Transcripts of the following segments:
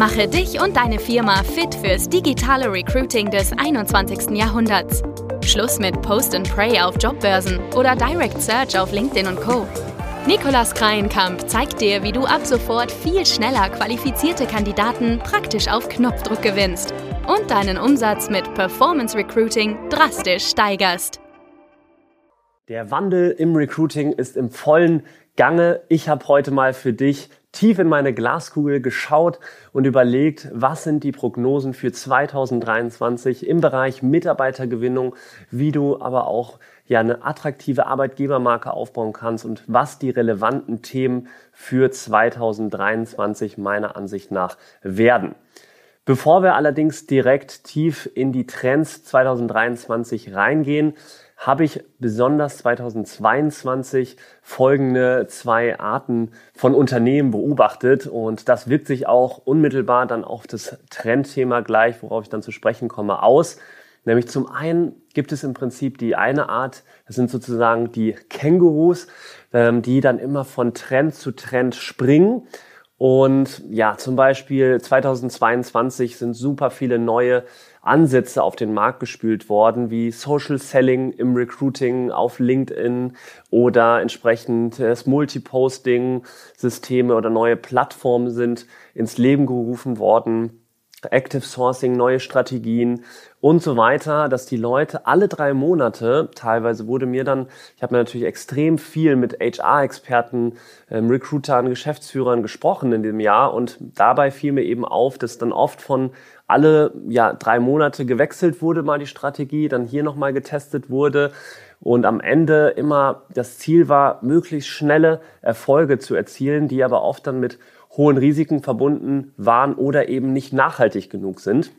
Mache dich und deine Firma fit fürs digitale Recruiting des 21. Jahrhunderts. Schluss mit Post and Pray auf Jobbörsen oder Direct Search auf LinkedIn und Co. Nikolas Kreienkamp zeigt dir, wie du ab sofort viel schneller qualifizierte Kandidaten praktisch auf Knopfdruck gewinnst und deinen Umsatz mit Performance Recruiting drastisch steigerst. Der Wandel im Recruiting ist im vollen Gange. Ich habe heute mal für dich tief in meine Glaskugel geschaut und überlegt, was sind die Prognosen für 2023 im Bereich Mitarbeitergewinnung, wie du aber auch ja eine attraktive Arbeitgebermarke aufbauen kannst und was die relevanten Themen für 2023 meiner Ansicht nach werden. Bevor wir allerdings direkt tief in die Trends 2023 reingehen, habe ich besonders 2022 folgende zwei Arten von Unternehmen beobachtet und das wirkt sich auch unmittelbar dann auf das Trendthema gleich, worauf ich dann zu sprechen komme, aus. Nämlich zum einen gibt es im Prinzip die eine Art, das sind sozusagen die Kängurus, ähm, die dann immer von Trend zu Trend springen. Und ja, zum Beispiel 2022 sind super viele neue Ansätze auf den Markt gespült worden, wie Social Selling im Recruiting auf LinkedIn oder entsprechend das Multiposting-Systeme oder neue Plattformen sind ins Leben gerufen worden. Active Sourcing, neue Strategien und so weiter, dass die Leute alle drei Monate, teilweise wurde mir dann, ich habe mir natürlich extrem viel mit HR-Experten, ähm, Recruitern, Geschäftsführern gesprochen in dem Jahr und dabei fiel mir eben auf, dass dann oft von alle ja, drei Monate gewechselt wurde mal die Strategie, dann hier nochmal getestet wurde und am Ende immer das Ziel war, möglichst schnelle Erfolge zu erzielen, die aber oft dann mit hohen Risiken verbunden waren oder eben nicht nachhaltig genug sind.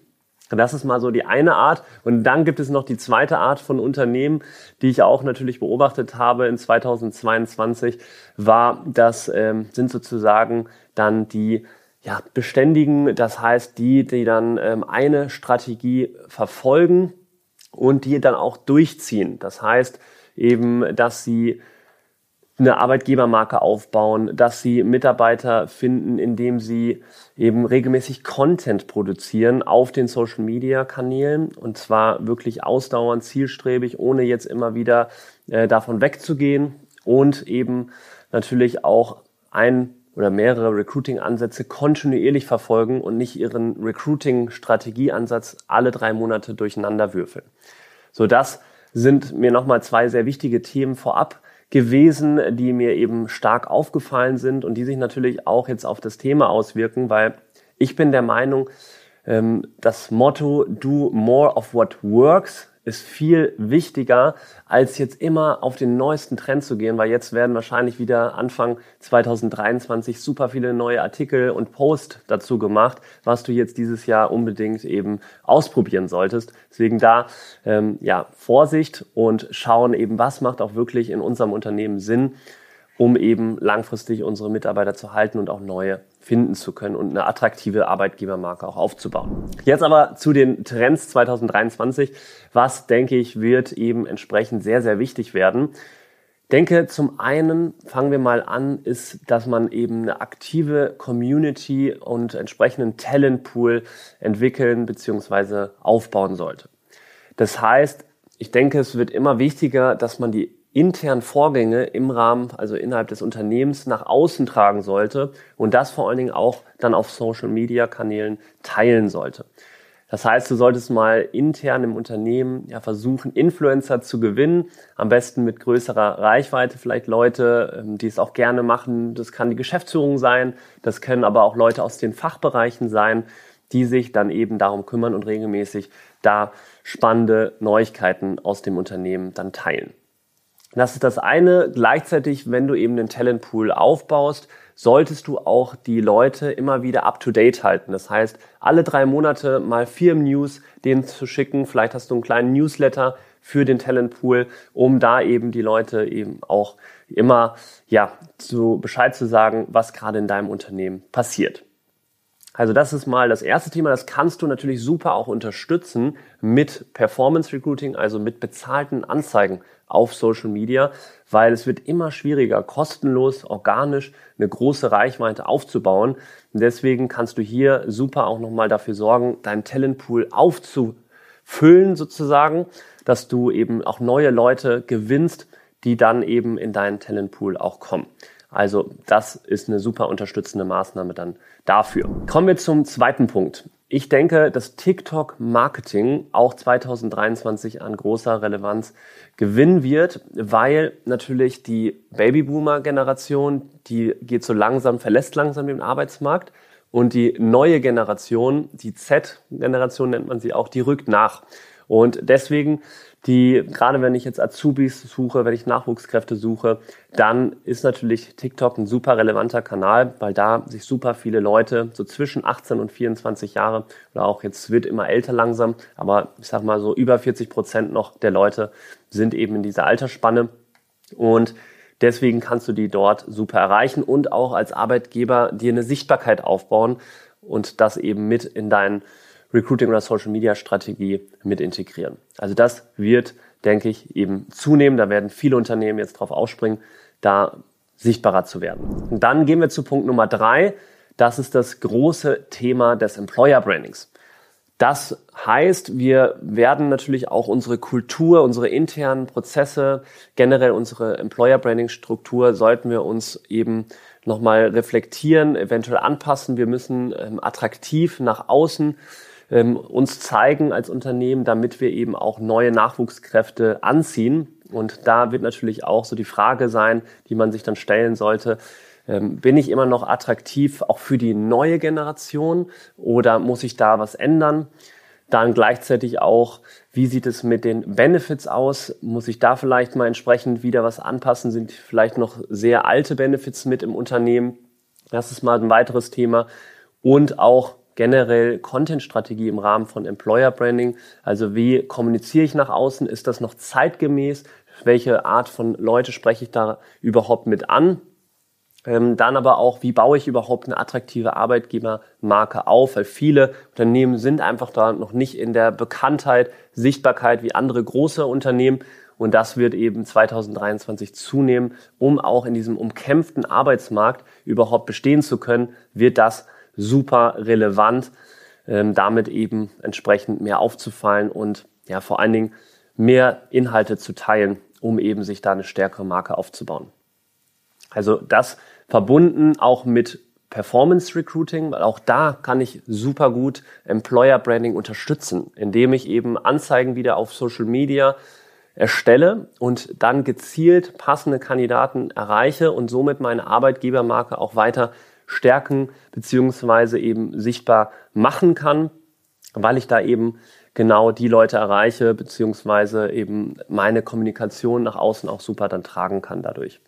Das ist mal so die eine Art. Und dann gibt es noch die zweite Art von Unternehmen, die ich auch natürlich beobachtet habe in 2022, war, das ähm, sind sozusagen dann die ja, beständigen, das heißt die, die dann ähm, eine Strategie verfolgen und die dann auch durchziehen. Das heißt eben, dass sie eine Arbeitgebermarke aufbauen, dass sie Mitarbeiter finden, indem sie eben regelmäßig Content produzieren auf den Social Media Kanälen. Und zwar wirklich ausdauernd, zielstrebig, ohne jetzt immer wieder äh, davon wegzugehen. Und eben natürlich auch ein oder mehrere Recruiting-Ansätze kontinuierlich verfolgen und nicht ihren Recruiting-Strategieansatz alle drei Monate durcheinander würfeln. So, das sind mir nochmal zwei sehr wichtige Themen vorab gewesen, die mir eben stark aufgefallen sind und die sich natürlich auch jetzt auf das Thema auswirken, weil ich bin der Meinung, ähm, das Motto Do More of What Works ist viel wichtiger, als jetzt immer auf den neuesten Trend zu gehen, weil jetzt werden wahrscheinlich wieder Anfang 2023 super viele neue Artikel und Posts dazu gemacht, was du jetzt dieses Jahr unbedingt eben ausprobieren solltest. Deswegen da ähm, ja Vorsicht und schauen eben, was macht auch wirklich in unserem Unternehmen Sinn um eben langfristig unsere Mitarbeiter zu halten und auch neue finden zu können und eine attraktive Arbeitgebermarke auch aufzubauen. Jetzt aber zu den Trends 2023. Was denke ich wird eben entsprechend sehr, sehr wichtig werden. Denke zum einen, fangen wir mal an, ist, dass man eben eine aktive Community und entsprechenden Talentpool entwickeln bzw. aufbauen sollte. Das heißt, ich denke, es wird immer wichtiger, dass man die internen Vorgänge im Rahmen, also innerhalb des Unternehmens nach außen tragen sollte und das vor allen Dingen auch dann auf Social Media Kanälen teilen sollte. Das heißt, du solltest mal intern im Unternehmen ja versuchen, Influencer zu gewinnen, am besten mit größerer Reichweite, vielleicht Leute, ähm, die es auch gerne machen. Das kann die Geschäftsführung sein, das können aber auch Leute aus den Fachbereichen sein, die sich dann eben darum kümmern und regelmäßig da spannende Neuigkeiten aus dem Unternehmen dann teilen. Das ist das eine. Gleichzeitig, wenn du eben den Talentpool aufbaust, solltest du auch die Leute immer wieder up to date halten. Das heißt, alle drei Monate mal Firmen-News denen zu schicken. Vielleicht hast du einen kleinen Newsletter für den Talentpool, um da eben die Leute eben auch immer, ja, zu Bescheid zu sagen, was gerade in deinem Unternehmen passiert. Also das ist mal das erste Thema. Das kannst du natürlich super auch unterstützen mit Performance Recruiting, also mit bezahlten Anzeigen auf Social Media, weil es wird immer schwieriger, kostenlos, organisch eine große Reichweite aufzubauen. Und deswegen kannst du hier super auch nochmal dafür sorgen, deinen Talentpool aufzufüllen sozusagen, dass du eben auch neue Leute gewinnst, die dann eben in deinen Talentpool auch kommen. Also das ist eine super unterstützende Maßnahme dann dafür. Kommen wir zum zweiten Punkt. Ich denke, dass TikTok-Marketing auch 2023 an großer Relevanz gewinnen wird, weil natürlich die Babyboomer-Generation, die geht so langsam, verlässt langsam den Arbeitsmarkt und die neue Generation, die Z-Generation nennt man sie auch, die rückt nach. Und deswegen die, gerade wenn ich jetzt Azubis suche, wenn ich Nachwuchskräfte suche, dann ist natürlich TikTok ein super relevanter Kanal, weil da sich super viele Leute so zwischen 18 und 24 Jahre oder auch jetzt wird immer älter langsam, aber ich sag mal so über 40 Prozent noch der Leute sind eben in dieser Altersspanne. Und deswegen kannst du die dort super erreichen und auch als Arbeitgeber dir eine Sichtbarkeit aufbauen und das eben mit in deinen Recruiting oder Social Media Strategie mit integrieren. Also das wird, denke ich, eben zunehmen. Da werden viele Unternehmen jetzt drauf ausspringen, da sichtbarer zu werden. Und dann gehen wir zu Punkt Nummer drei. Das ist das große Thema des Employer Brandings. Das heißt, wir werden natürlich auch unsere Kultur, unsere internen Prozesse, generell unsere Employer Branding Struktur, sollten wir uns eben nochmal reflektieren, eventuell anpassen. Wir müssen ähm, attraktiv nach außen ähm, uns zeigen als Unternehmen, damit wir eben auch neue Nachwuchskräfte anziehen. Und da wird natürlich auch so die Frage sein, die man sich dann stellen sollte, ähm, bin ich immer noch attraktiv auch für die neue Generation oder muss ich da was ändern? Dann gleichzeitig auch, wie sieht es mit den Benefits aus? Muss ich da vielleicht mal entsprechend wieder was anpassen? Sind vielleicht noch sehr alte Benefits mit im Unternehmen? Das ist mal ein weiteres Thema. Und auch generell Content-Strategie im Rahmen von Employer Branding. Also wie kommuniziere ich nach außen? Ist das noch zeitgemäß? Welche Art von Leute spreche ich da überhaupt mit an? Ähm, dann aber auch, wie baue ich überhaupt eine attraktive Arbeitgebermarke auf? Weil viele Unternehmen sind einfach da noch nicht in der Bekanntheit, Sichtbarkeit wie andere große Unternehmen. Und das wird eben 2023 zunehmen, um auch in diesem umkämpften Arbeitsmarkt überhaupt bestehen zu können, wird das super relevant, ähm, damit eben entsprechend mehr aufzufallen und ja vor allen Dingen mehr Inhalte zu teilen, um eben sich da eine stärkere Marke aufzubauen. Also das verbunden auch mit Performance Recruiting, weil auch da kann ich super gut Employer Branding unterstützen, indem ich eben Anzeigen wieder auf Social Media erstelle und dann gezielt passende Kandidaten erreiche und somit meine Arbeitgebermarke auch weiter stärken beziehungsweise eben sichtbar machen kann, weil ich da eben genau die Leute erreiche beziehungsweise eben meine Kommunikation nach außen auch super dann tragen kann dadurch.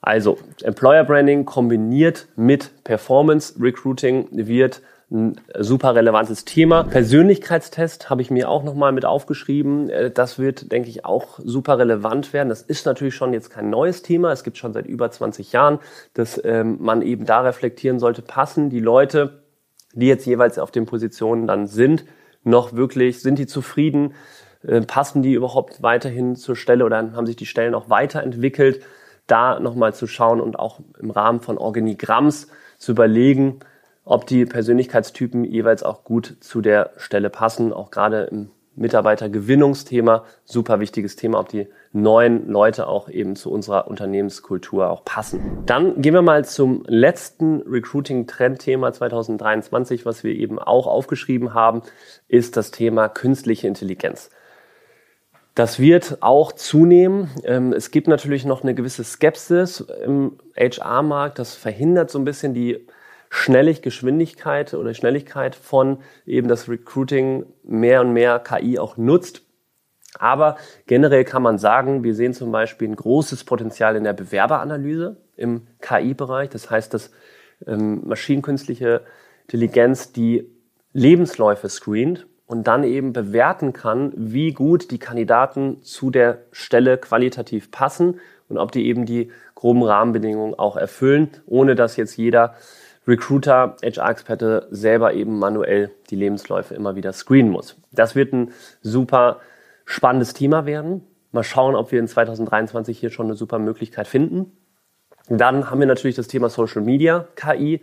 Also Employer Branding kombiniert mit Performance Recruiting wird ein super relevantes Thema. Persönlichkeitstest habe ich mir auch nochmal mit aufgeschrieben. Äh, das wird, denke ich, auch super relevant werden. Das ist natürlich schon jetzt kein neues Thema. Es gibt schon seit über 20 Jahren, dass ähm, man eben da reflektieren sollte, passen die Leute, die jetzt jeweils auf den Positionen dann sind, noch wirklich, sind die zufrieden? Äh, passen die überhaupt weiterhin zur Stelle oder haben sich die Stellen auch weiterentwickelt? Da nochmal zu schauen und auch im Rahmen von Organigramms zu überlegen, ob die Persönlichkeitstypen jeweils auch gut zu der Stelle passen, auch gerade im Mitarbeitergewinnungsthema, super wichtiges Thema, ob die neuen Leute auch eben zu unserer Unternehmenskultur auch passen. Dann gehen wir mal zum letzten Recruiting-Trendthema 2023, was wir eben auch aufgeschrieben haben, ist das Thema künstliche Intelligenz. Das wird auch zunehmen. Ähm, es gibt natürlich noch eine gewisse Skepsis im HR-Markt. Das verhindert so ein bisschen die Schnellig Geschwindigkeit oder Schnelligkeit von eben das Recruiting mehr und mehr KI auch nutzt. Aber generell kann man sagen, wir sehen zum Beispiel ein großes Potenzial in der Bewerberanalyse im KI-Bereich. Das heißt, dass ähm, maschinenkünstliche Intelligenz die Lebensläufe screent und dann eben bewerten kann, wie gut die Kandidaten zu der Stelle qualitativ passen und ob die eben die groben Rahmenbedingungen auch erfüllen, ohne dass jetzt jeder Recruiter, HR-Experte selber eben manuell die Lebensläufe immer wieder screenen muss. Das wird ein super spannendes Thema werden. Mal schauen, ob wir in 2023 hier schon eine super Möglichkeit finden. Dann haben wir natürlich das Thema Social Media, KI.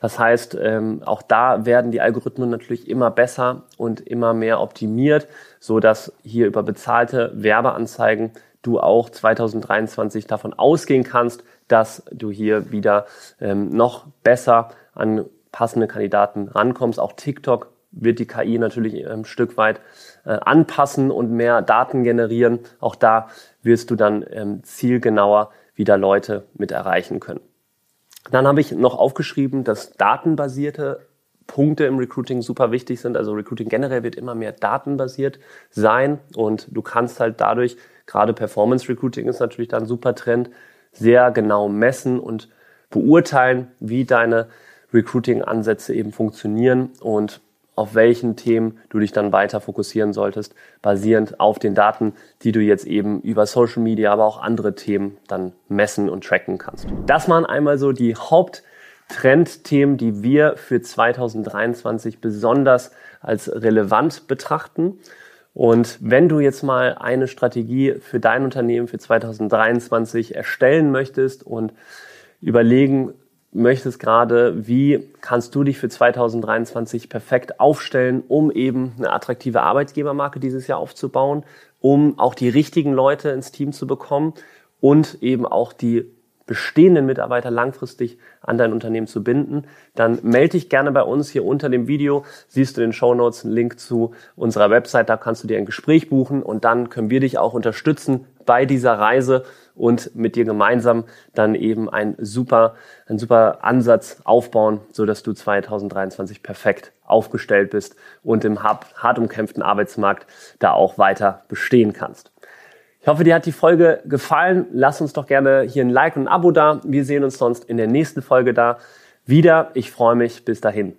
Das heißt, ähm, auch da werden die Algorithmen natürlich immer besser und immer mehr optimiert, so dass hier über bezahlte Werbeanzeigen du auch 2023 davon ausgehen kannst, dass du hier wieder ähm, noch besser an passende Kandidaten rankommst. Auch TikTok wird die KI natürlich ein Stück weit äh, anpassen und mehr Daten generieren. Auch da wirst du dann ähm, zielgenauer wieder Leute mit erreichen können. Dann habe ich noch aufgeschrieben, dass datenbasierte Punkte im Recruiting super wichtig sind. Also Recruiting generell wird immer mehr datenbasiert sein und du kannst halt dadurch, gerade Performance Recruiting ist natürlich da ein super Trend, sehr genau messen und beurteilen, wie deine Recruiting-Ansätze eben funktionieren und auf welchen Themen du dich dann weiter fokussieren solltest, basierend auf den Daten, die du jetzt eben über Social Media, aber auch andere Themen dann messen und tracken kannst. Das waren einmal so die Haupttrendthemen, die wir für 2023 besonders als relevant betrachten. Und wenn du jetzt mal eine Strategie für dein Unternehmen für 2023 erstellen möchtest und überlegen möchtest gerade, wie kannst du dich für 2023 perfekt aufstellen, um eben eine attraktive Arbeitgebermarke dieses Jahr aufzubauen, um auch die richtigen Leute ins Team zu bekommen und eben auch die bestehenden Mitarbeiter langfristig an dein Unternehmen zu binden, dann melde dich gerne bei uns. Hier unter dem Video siehst du in den Show Notes einen Link zu unserer Website. Da kannst du dir ein Gespräch buchen und dann können wir dich auch unterstützen bei dieser Reise und mit dir gemeinsam dann eben ein super, ein super Ansatz aufbauen, so dass du 2023 perfekt aufgestellt bist und im hart umkämpften Arbeitsmarkt da auch weiter bestehen kannst. Ich hoffe, dir hat die Folge gefallen. Lass uns doch gerne hier ein Like und ein Abo da. Wir sehen uns sonst in der nächsten Folge da wieder. Ich freue mich. Bis dahin.